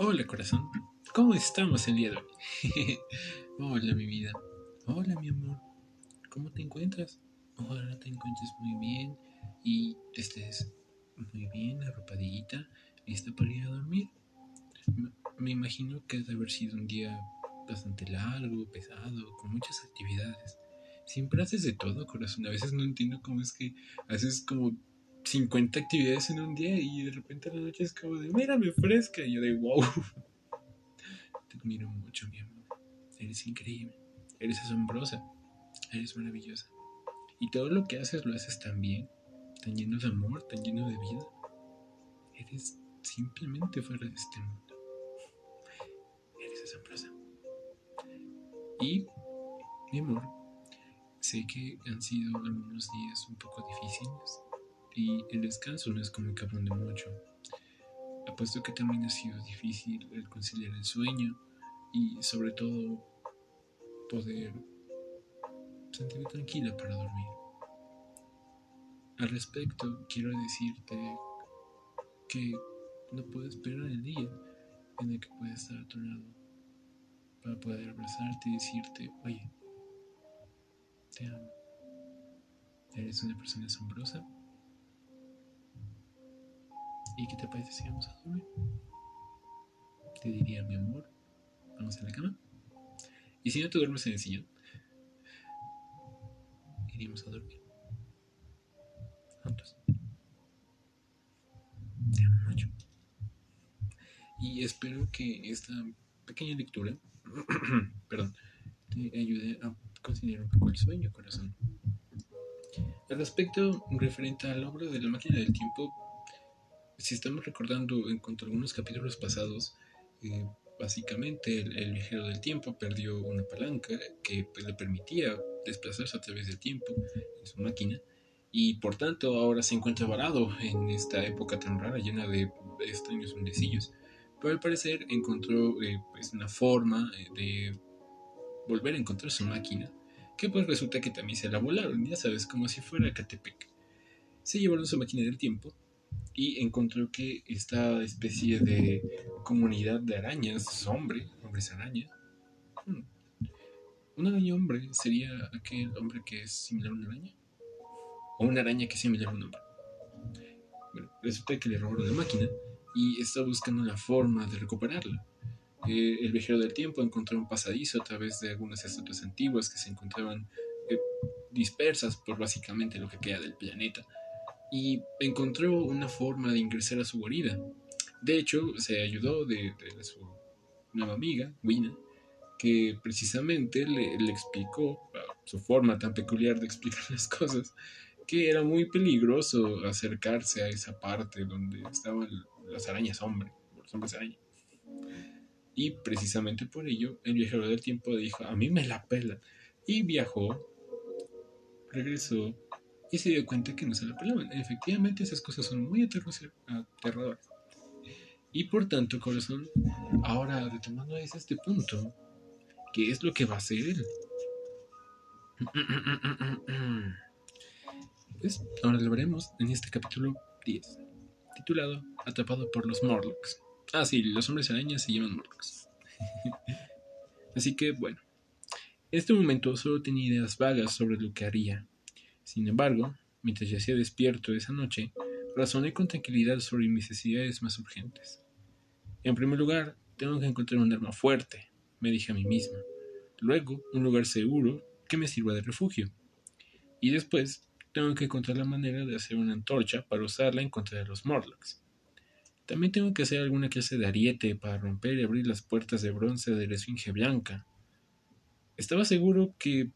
Hola corazón, ¿cómo estamos el día de hoy? Hola mi vida, hola mi amor, ¿cómo te encuentras? Ojalá te encuentres muy bien y estés muy bien, arropadita, lista para ir a dormir. Me imagino que debe haber sido un día bastante largo, pesado, con muchas actividades. Siempre haces de todo, corazón. A veces no entiendo cómo es que haces como 50 actividades en un día y de repente a la noche es como de, mírame fresca. Y yo de, wow. Te admiro mucho, mi amor. Eres increíble. Eres asombrosa. Eres maravillosa. Y todo lo que haces lo haces tan bien, tan lleno de amor, tan lleno de vida. Eres simplemente fuera de este mundo. Eres asombrosa. Y, mi amor, sé que han sido algunos días un poco difíciles y el descanso no es como que abunde mucho. Apuesto que también ha sido difícil el conciliar el sueño y sobre todo poder sentirme tranquila para dormir. Al respecto, quiero decirte que no puedo esperar el día en el que pueda estar a tu lado para poder abrazarte y decirte, oye, te amo. Eres una persona asombrosa ¿Y qué te parece si vamos a dormir? Te diría, mi amor, vamos a la cama. Y si no te duermes en el sillón, iríamos a dormir. Juntos. Te amo mucho. Y espero que esta pequeña lectura, perdón, te ayude a considerar un poco el sueño, corazón. Al respecto referente a la obra de la máquina del tiempo, si estamos recordando en cuanto a algunos capítulos pasados, eh, básicamente el, viajero del tiempo perdió una palanca que pues, le permitía desplazarse a través del tiempo en su máquina y por tanto ahora se encuentra varado en esta época tan rara llena de extraños hundecillos. Pero al parecer encontró eh, pues, una forma eh, de volver a encontrar su máquina que pues resulta que también se la volaron, ya sabes, como si fuera Catepec. Se llevaron su máquina del tiempo y encontró que esta especie de comunidad de arañas, hombre, hombres araña, hmm, ¿un araña hombre sería aquel hombre que es similar a una araña? ¿O una araña que es similar a un hombre? Bueno, resulta que le robaron la máquina y está buscando la forma de recuperarla. Eh, el viajero del tiempo encontró un pasadizo a través de algunas estatuas antiguas que se encontraban eh, dispersas por básicamente lo que queda del planeta y encontró una forma de ingresar a su guarida. De hecho, se ayudó de, su nueva amiga, Wina, que precisamente le, explicó su forma tan peculiar de explicar las cosas, que era muy peligroso acercarse a esa parte donde estaban las arañas hombre, los hombres araña. Y precisamente por ello, el viajero del tiempo dijo, a mí me la pela. Y viajó, regresó y se dio cuenta que no se la pelaban. Efectivamente, esas cosas son muy aterradoras. Y por tanto, corazón, ahora retomando a este punto, ¿qué es lo que va a hacer él? Pues ahora lo veremos en este capítulo 10, titulado Atrapado por los Morlocks. Ah, sí, los hombres arañas se llaman Morlocks. Así que, bueno, en este momento solo tenía ideas vagas sobre lo que haría sin embargo, mientras yacía despierto esa noche, razoné con tranquilidad sobre mis necesidades más urgentes. En primer lugar, tengo que encontrar un arma fuerte, me dije a mí misma. Luego, un lugar seguro que me sirva de refugio. Y después, tengo que encontrar la manera de hacer una antorcha para usarla en contra de los Morlocks. También tengo que hacer alguna clase de ariete para romper y abrir las puertas de bronce de la Esfinge Blanca. Estaba seguro que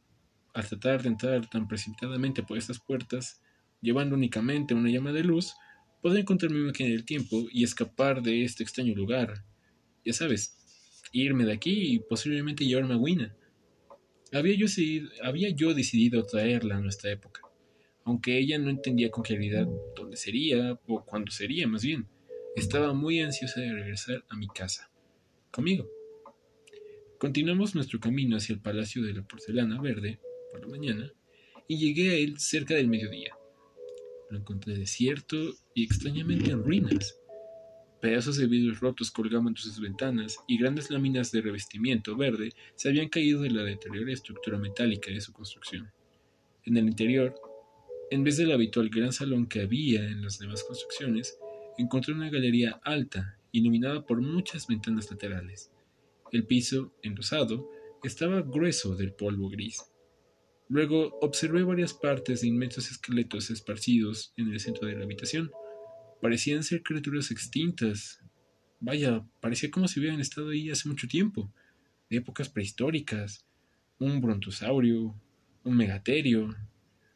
al tratar de entrar tan precipitadamente por estas puertas, llevando únicamente una llama de luz, podré encontrar mi máquina del tiempo y escapar de este extraño lugar. Ya sabes, irme de aquí y posiblemente llevarme a Wina. Había yo, había yo decidido traerla a nuestra época, aunque ella no entendía con claridad dónde sería o cuándo sería, más bien. Estaba muy ansiosa de regresar a mi casa. Conmigo. Continuamos nuestro camino hacia el Palacio de la Porcelana Verde por la mañana y llegué a él cerca del mediodía. Lo encontré desierto y extrañamente en ruinas. Pedazos de vidrios rotos colgaban de sus ventanas y grandes láminas de revestimiento verde se habían caído de la deteriorada estructura metálica de su construcción. En el interior, en vez del habitual gran salón que había en las demás construcciones, encontré una galería alta, iluminada por muchas ventanas laterales. El piso, enlosado, estaba grueso del polvo gris. Luego observé varias partes de inmensos esqueletos esparcidos en el centro de la habitación. Parecían ser criaturas extintas. Vaya, parecía como si hubieran estado ahí hace mucho tiempo, de épocas prehistóricas. Un brontosaurio, un megaterio.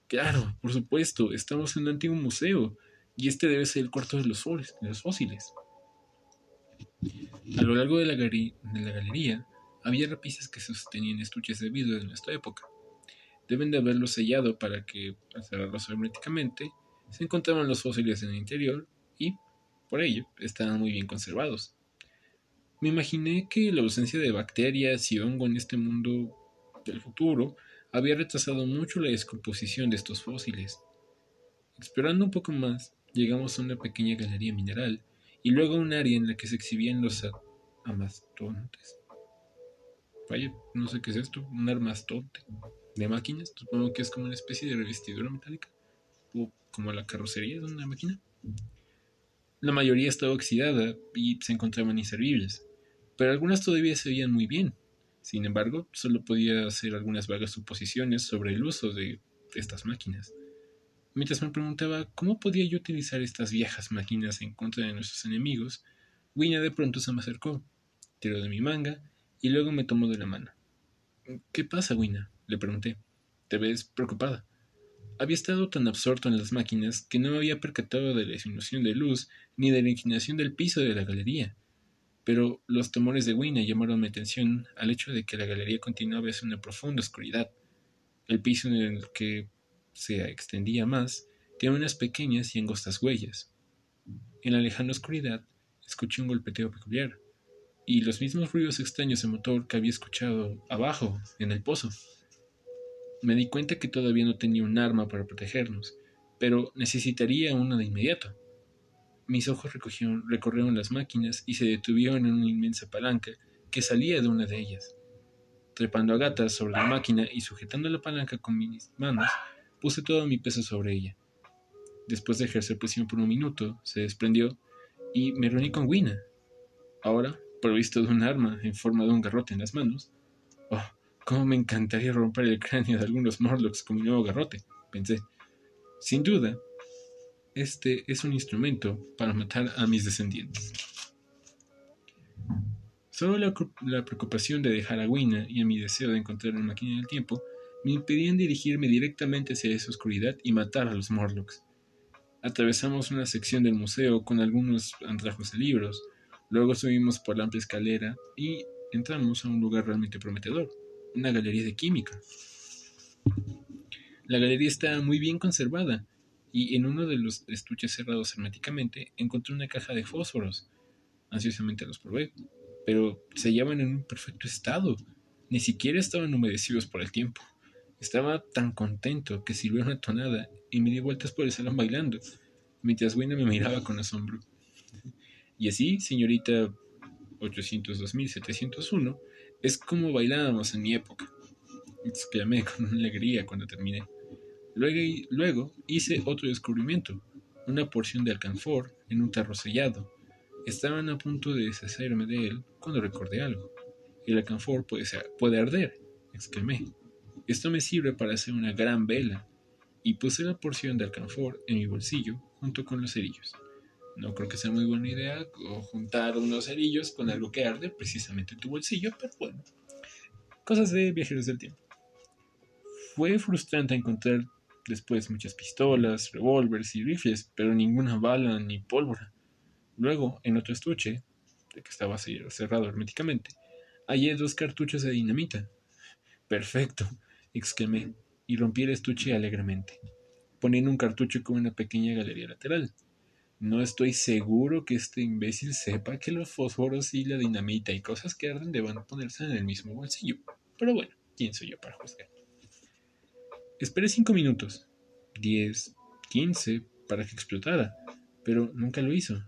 Claro, por supuesto, estamos en un antiguo museo, y este debe ser el cuarto de los, fósiles. A lo largo de la, de la galería había repisas que sostenían estuches de vidrio de nuestra época. Deben de haberlos sellado para que, al cerrarlos herméticamente, se encontraban los fósiles en el interior y, por ello, estaban muy bien conservados. Me imaginé que la ausencia de bacterias y hongo en este mundo del futuro había retrasado mucho la descomposición de estos fósiles. Explorando un poco más, llegamos a una pequeña galería mineral y luego a un área en la que se exhibían los amastontes. Vaya, no sé qué es esto, un armastonte de máquinas, supongo que es como una especie de revestidura metálica, o como la carrocería de una máquina. La mayoría estaba oxidada y se encontraban inservibles, pero algunas todavía se veían muy bien. Sin embargo, solo podía hacer algunas vagas suposiciones sobre el uso de estas máquinas. Mientras me preguntaba cómo podía yo utilizar estas viejas máquinas en contra de nuestros enemigos, Wina de pronto se me acercó, tiró de mi manga y luego me tomó de la mano. ¿Qué pasa, Wina? Le pregunté. Te ves preocupada. Había estado tan absorto en las máquinas que no me había percatado de la disminución de luz ni de la inclinación del piso de la galería. Pero los temores de Wina llamaron mi atención al hecho de que la galería continuaba hacia una profunda oscuridad. El piso en el que se extendía más tenía unas pequeñas y angostas huellas. En la lejana oscuridad escuché un golpeteo peculiar y los mismos ruidos extraños de motor que había escuchado abajo, en el pozo. Me di cuenta que todavía no tenía un arma para protegernos, pero necesitaría una de inmediato. Mis ojos recorrieron las máquinas y se detuvieron en una inmensa palanca que salía de una de ellas. Trepando a gatas sobre la máquina y sujetando la palanca con mis manos, puse todo mi peso sobre ella. Después de ejercer presión por un minuto, se desprendió y me reuní con Wina. Ahora, provisto de un arma en forma de un garrote en las manos, Cómo me encantaría romper el cráneo de algunos Morlocks con mi nuevo garrote, pensé. Sin duda, este es un instrumento para matar a mis descendientes. Solo la, preocupación de dejar a Wina y a mi deseo de encontrar una máquina del tiempo me impedían dirigirme directamente hacia esa oscuridad y matar a los Morlocks. Atravesamos una sección del museo con algunos andrajos de libros, luego subimos por la amplia escalera y entramos a un lugar realmente prometedor una galería de química. La galería está muy bien conservada y en uno de los estuches cerrados herméticamente encontré una caja de fósforos. Ansiosamente los probé, pero se hallaban en un perfecto estado. Ni siquiera estaban humedecidos por el tiempo. Estaba tan contento que sirvió una tonada y me di vueltas por el salón bailando, mientras Wina me miraba con asombro. Y así, señorita 802.701, es como bailábamos en mi época, exclamé con alegría cuando terminé. Luego, luego hice otro descubrimiento, una porción de alcanfor en un tarro sellado. Estaban a punto de deshacerme de él cuando recordé algo. El alcanfor puede, puede arder, exclamé. Esto me sirve para hacer una gran vela, y puse la porción de alcanfor en mi bolsillo junto con los cerillos. No creo que sea muy buena idea juntar unos cerillos con algo que arde precisamente en tu bolsillo, pero bueno. Cosas de viajeros del tiempo. Fue frustrante encontrar después muchas pistolas, revólveres y rifles, pero ninguna bala ni pólvora. Luego, en otro estuche, de que estaba cerrado herméticamente, hallé dos cartuchos de dinamita. Perfecto, exclamé, y rompí el estuche alegremente, poniendo un cartucho con una pequeña galería lateral. No estoy seguro que este imbécil sepa que los fósforos y la dinamita y cosas que arden deban ponerse en el mismo bolsillo. Pero bueno, ¿quién soy yo para juzgar? Esperé cinco minutos, diez, quince, para que explotara, pero nunca lo hizo.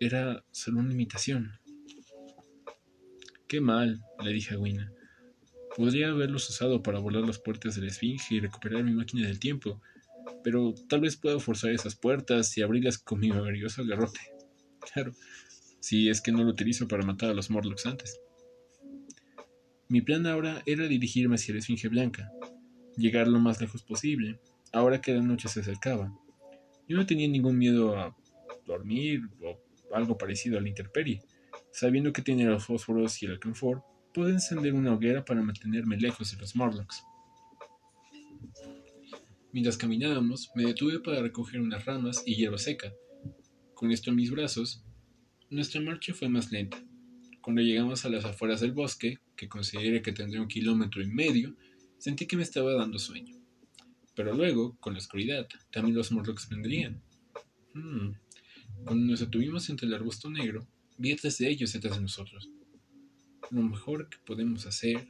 era solo una imitación. Qué mal, le dije a Wina. Podría haberlos usado para volar las puertas de la Esfinge y recuperar mi máquina del tiempo, pero tal vez pueda forzar esas puertas y abrirlas con mi maravilloso garrote. Claro, si es que no lo utilizo para matar a los Morlocks antes. Mi plan ahora era dirigirme hacia la Esfinge Blanca, llegar lo más lejos posible, ahora que la noche se acercaba. Yo no tenía ningún miedo a dormir o algo parecido a la intemperie. Sabiendo que tiene los fósforos y el alcanfor, pude encender una hoguera para mantenerme lejos de los Morlocks. Mientras caminábamos, me detuve para recoger unas ramas y hierba seca. Con esto en mis brazos, nuestra marcha fue más lenta. Cuando llegamos a las afueras del bosque, que consideré que tendría un kilómetro y medio, sentí que me estaba dando sueño. Pero luego, con la oscuridad, también los Morlocks vendrían. Hmm. Cuando nos detuvimos entre el arbusto negro, vi detrás de ellos detrás de nosotros. Lo mejor que podemos hacer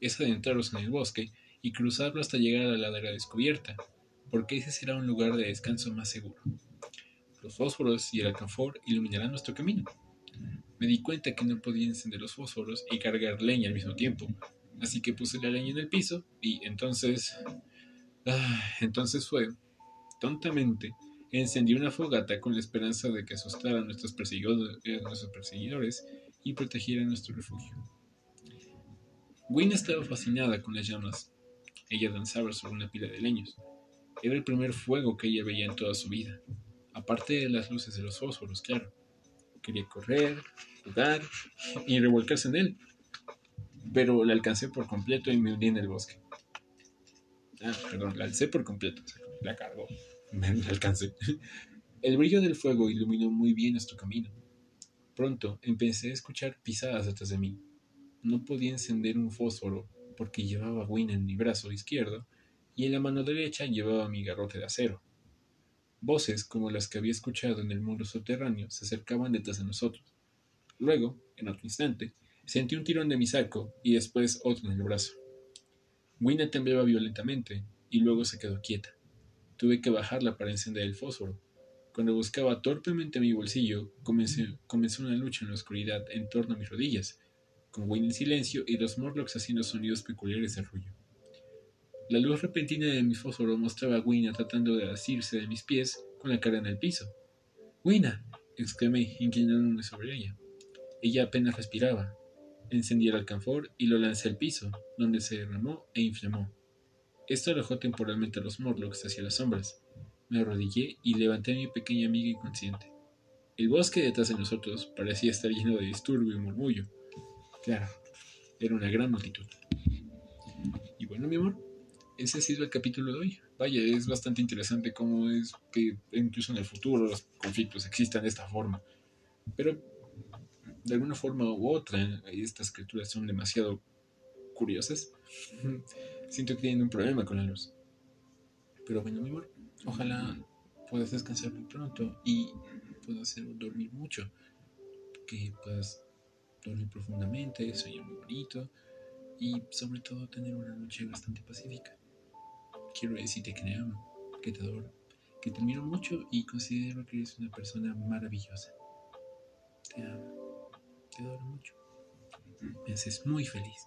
es adentrarnos en el bosque y cruzarlo hasta llegar a la ladera descubierta, porque ese será un lugar de descanso más seguro. Los fósforos y el alcanfor iluminarán nuestro camino. Me di cuenta que no podía encender los fósforos y cargar leña al mismo tiempo, así que puse la leña en el piso y entonces... Ah, entonces fue, tontamente, encendí una fogata con la esperanza de que asustara a nuestros, eh, perseguidores y protegiera nuestro refugio. Wynne estaba fascinada con las llamas. Ella danzaba sobre una pila de leños. Era el primer fuego que ella veía en toda su vida, aparte de las luces de los fósforos, claro. Quería correr, jugar y revolcarse en él, pero la alcancé por completo y me hundí en el bosque. Ah, perdón, la alcé por completo, la cargó. Me alcancé. El brillo del fuego iluminó muy bien nuestro camino. Pronto empecé a escuchar pisadas detrás de mí. No podía encender un fósforo porque llevaba Win en mi brazo izquierdo y en la mano derecha llevaba mi garrote de acero. Voces como las que había escuchado en el muro subterráneo se acercaban detrás de nosotros. Luego, en otro instante, sentí un tirón de mi saco y después otro en el brazo. Wina temblaba violentamente y luego se quedó quieta. Tuve que bajarla para encender el fósforo. Cuando buscaba torpemente mi bolsillo, comenzó una lucha en la oscuridad en torno a mis rodillas, con Wayne en silencio y los Morlocks haciendo sonidos peculiares de arrullo. La luz repentina de mi fósforo mostraba a Wina tratando de asirse de mis pies con la cara en el piso. ¡Wina! exclamé, inclinándome sobre ella. Ella apenas respiraba. Encendí el alcanfor y lo lancé al piso, donde se derramó e inflamó. Esto alojó temporalmente a los Morlocks hacia las sombras. Me arrodillé y levanté a mi pequeña amiga inconsciente. El bosque detrás de nosotros parecía estar lleno de disturbio y murmullo. Claro, era una gran multitud. Y bueno, mi amor, ese ha sido el capítulo de hoy. Vaya, es bastante interesante cómo es que incluso en el futuro los conflictos existan de esta forma. Pero de alguna forma u otra, estas criaturas son demasiado curiosas. Siento que tienen un problema con la luz. Pero bueno, mi amor, ojalá puedas descansar muy pronto y puedas dormir mucho. Que puedas dormir profundamente, soñar muy bonito y sobre todo tener una noche bastante pacífica. Quiero decirte que te amo, que te adoro, que te admiro mucho y considero que eres una persona maravillosa. Te amo, te adoro mucho. Me haces muy feliz.